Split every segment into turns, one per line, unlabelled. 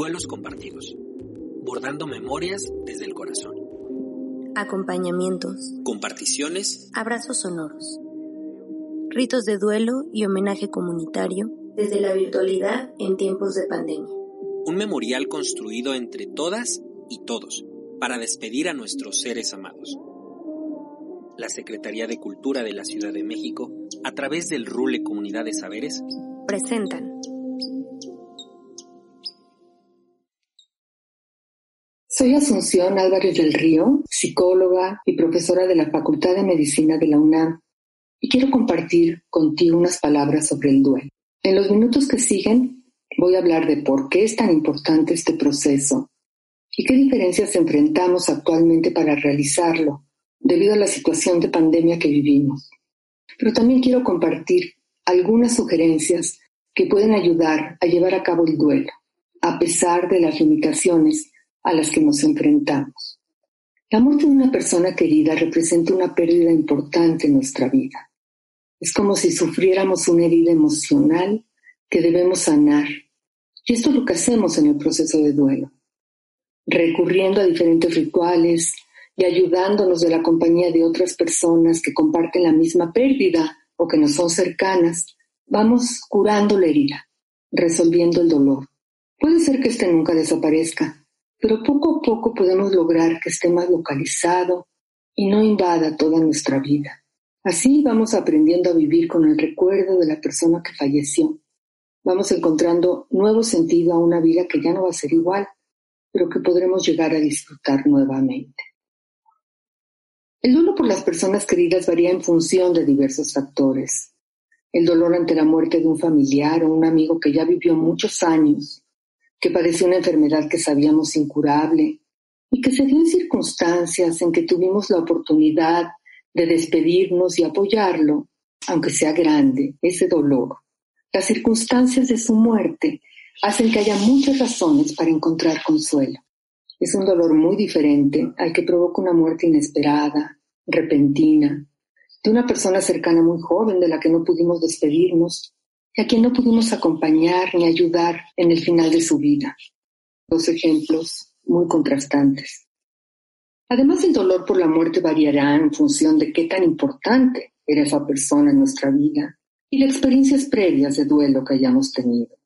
Duelos compartidos. Bordando memorias desde el corazón.
Acompañamientos.
Comparticiones.
Abrazos sonoros. Ritos de duelo y homenaje comunitario desde la virtualidad en tiempos de pandemia.
Un memorial construido entre todas y todos para despedir a nuestros seres amados. La Secretaría de Cultura de la Ciudad de México, a través del RULE Comunidad de Saberes,
Presentan.
Soy Asunción Álvarez del Río, psicóloga y profesora de la Facultad de Medicina de la UNAM, y quiero compartir contigo unas palabras sobre el duelo. En los minutos que siguen voy a hablar de por qué es tan importante este proceso y qué diferencias enfrentamos actualmente para realizarlo debido a la situación de pandemia que vivimos. Pero también quiero compartir algunas sugerencias que pueden ayudar a llevar a cabo el duelo, a pesar de las limitaciones a las que nos enfrentamos. La muerte de una persona querida representa una pérdida importante en nuestra vida. Es como si sufriéramos una herida emocional que debemos sanar. Y esto es lo que hacemos en el proceso de duelo. Recurriendo a diferentes rituales y ayudándonos de la compañía de otras personas que comparten la misma pérdida o que nos son cercanas, vamos curando la herida, resolviendo el dolor. Puede ser que este nunca desaparezca, pero poco a poco podemos lograr que esté más localizado y no invada toda nuestra vida. Así vamos aprendiendo a vivir con el recuerdo de la persona que falleció. Vamos encontrando nuevo sentido a una vida que ya no va a ser igual, pero que podremos llegar a disfrutar nuevamente. El duelo por las personas queridas varía en función de diversos factores. El dolor ante la muerte de un familiar o un amigo que ya vivió muchos años que padeció una enfermedad que sabíamos incurable y que se dio en circunstancias en que tuvimos la oportunidad de despedirnos y apoyarlo, aunque sea grande, ese dolor. Las circunstancias de su muerte hacen que haya muchas razones para encontrar consuelo. Es un dolor muy diferente al que provoca una muerte inesperada, repentina, de una persona cercana muy joven de la que no pudimos despedirnos y a quien no pudimos acompañar ni ayudar en el final de su vida. Dos ejemplos muy contrastantes. Además, el dolor por la muerte variará en función de qué tan importante era esa persona en nuestra vida y las experiencias previas de duelo que hayamos tenido.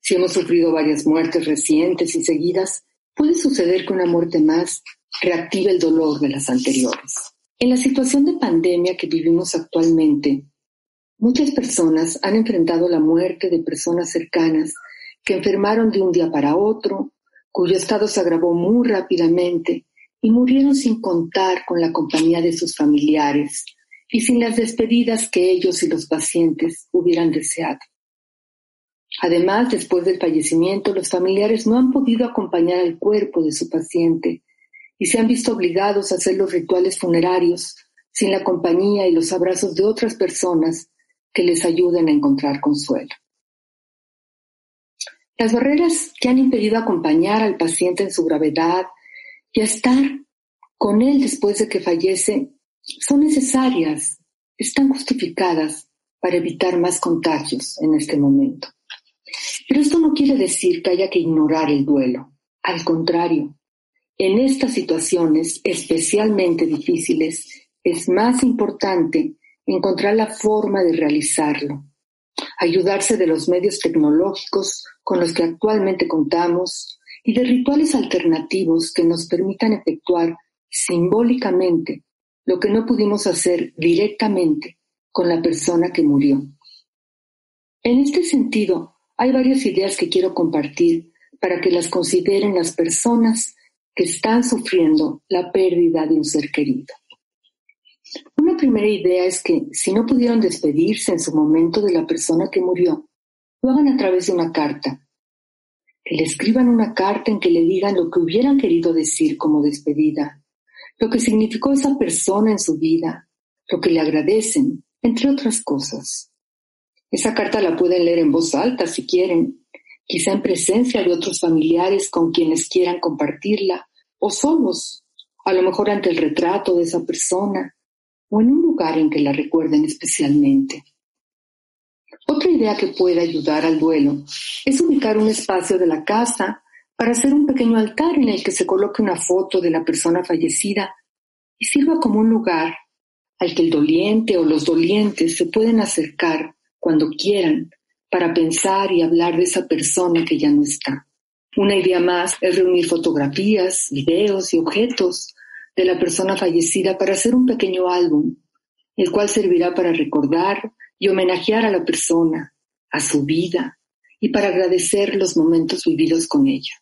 Si hemos sufrido varias muertes recientes y seguidas, puede suceder que una muerte más reactive el dolor de las anteriores. En la situación de pandemia que vivimos actualmente, Muchas personas han enfrentado la muerte de personas cercanas que enfermaron de un día para otro, cuyo estado se agravó muy rápidamente y murieron sin contar con la compañía de sus familiares y sin las despedidas que ellos y los pacientes hubieran deseado. Además, después del fallecimiento, los familiares no han podido acompañar al cuerpo de su paciente y se han visto obligados a hacer los rituales funerarios sin la compañía y los abrazos de otras personas que les ayuden a encontrar consuelo. Las barreras que han impedido acompañar al paciente en su gravedad y estar con él después de que fallece son necesarias, están justificadas para evitar más contagios en este momento. Quiere decir que haya que ignorar el duelo. Al contrario, en estas situaciones especialmente difíciles es más importante encontrar la forma de realizarlo, ayudarse de los medios tecnológicos con los que actualmente contamos y de rituales alternativos que nos permitan efectuar simbólicamente lo que no pudimos hacer directamente con la persona que murió. En este sentido, hay varias ideas que quiero compartir para que las consideren las personas que están sufriendo la pérdida de un ser querido. Una primera idea es que si no pudieron despedirse en su momento de la persona que murió, lo hagan a través de una carta. Que le escriban una carta en que le digan lo que hubieran querido decir como despedida, lo que significó esa persona en su vida, lo que le agradecen, entre otras cosas. Esa carta la pueden leer en voz alta si quieren, quizá en presencia de otros familiares con quienes quieran compartirla, o solos, a lo mejor ante el retrato de esa persona, o en un lugar en que la recuerden especialmente. Otra idea que puede ayudar al duelo es ubicar un espacio de la casa para hacer un pequeño altar en el que se coloque una foto de la persona fallecida y sirva como un lugar al que el doliente o los dolientes se pueden acercar cuando quieran para pensar y hablar de esa persona que ya no está. Una idea más es reunir fotografías, videos y objetos de la persona fallecida para hacer un pequeño álbum, el cual servirá para recordar y homenajear a la persona, a su vida y para agradecer los momentos vividos con ella.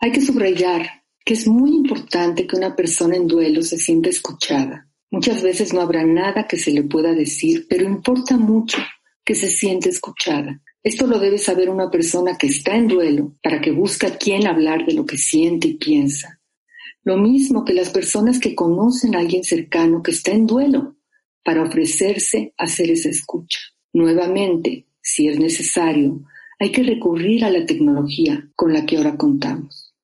Hay que subrayar que es muy importante que una persona en duelo se sienta escuchada. Muchas veces no habrá nada que se le pueda decir, pero importa mucho que se siente escuchada. Esto lo debe saber una persona que está en duelo para que busque a quien hablar de lo que siente y piensa. Lo mismo que las personas que conocen a alguien cercano que está en duelo para ofrecerse a hacer esa escucha. Nuevamente, si es necesario, hay que recurrir a la tecnología con la que ahora contamos.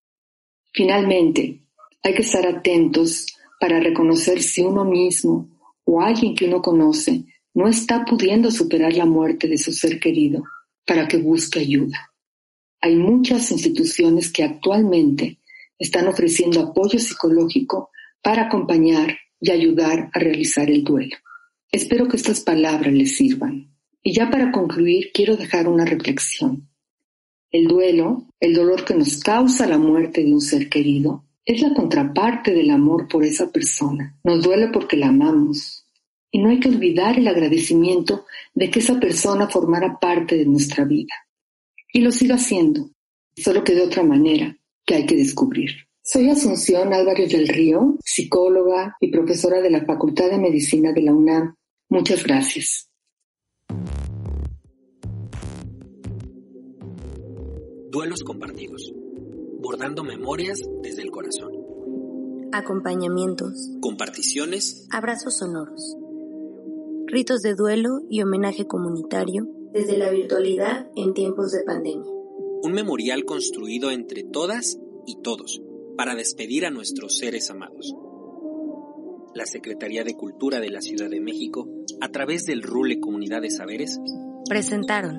Finalmente, hay que estar atentos para reconocer si uno mismo o alguien que uno conoce no está pudiendo superar la muerte de su ser querido para que busque ayuda. Hay muchas instituciones que actualmente están ofreciendo apoyo psicológico para acompañar y ayudar a realizar el duelo. Espero que estas palabras les sirvan. Y ya para concluir, quiero dejar una reflexión. El duelo, el dolor que nos causa la muerte de un ser querido, es la contraparte del amor por esa persona. Nos duele porque la amamos. Y no hay que olvidar el agradecimiento de que esa persona formara parte de nuestra vida. Y lo siga haciendo, solo que de otra manera, que hay que descubrir. Soy Asunción Álvarez del Río, psicóloga y profesora de la Facultad de Medicina de la UNAM. Muchas gracias.
Duelos compartidos. Bordando memorias desde el corazón.
Acompañamientos.
Comparticiones.
Abrazos sonoros. Ritos de duelo y homenaje comunitario desde la virtualidad en tiempos de pandemia
un memorial construido entre todas y todos para despedir a nuestros seres amados. La Secretaría de Cultura de la Ciudad de México, a través del RULE Comunidad de Saberes,
presentaron.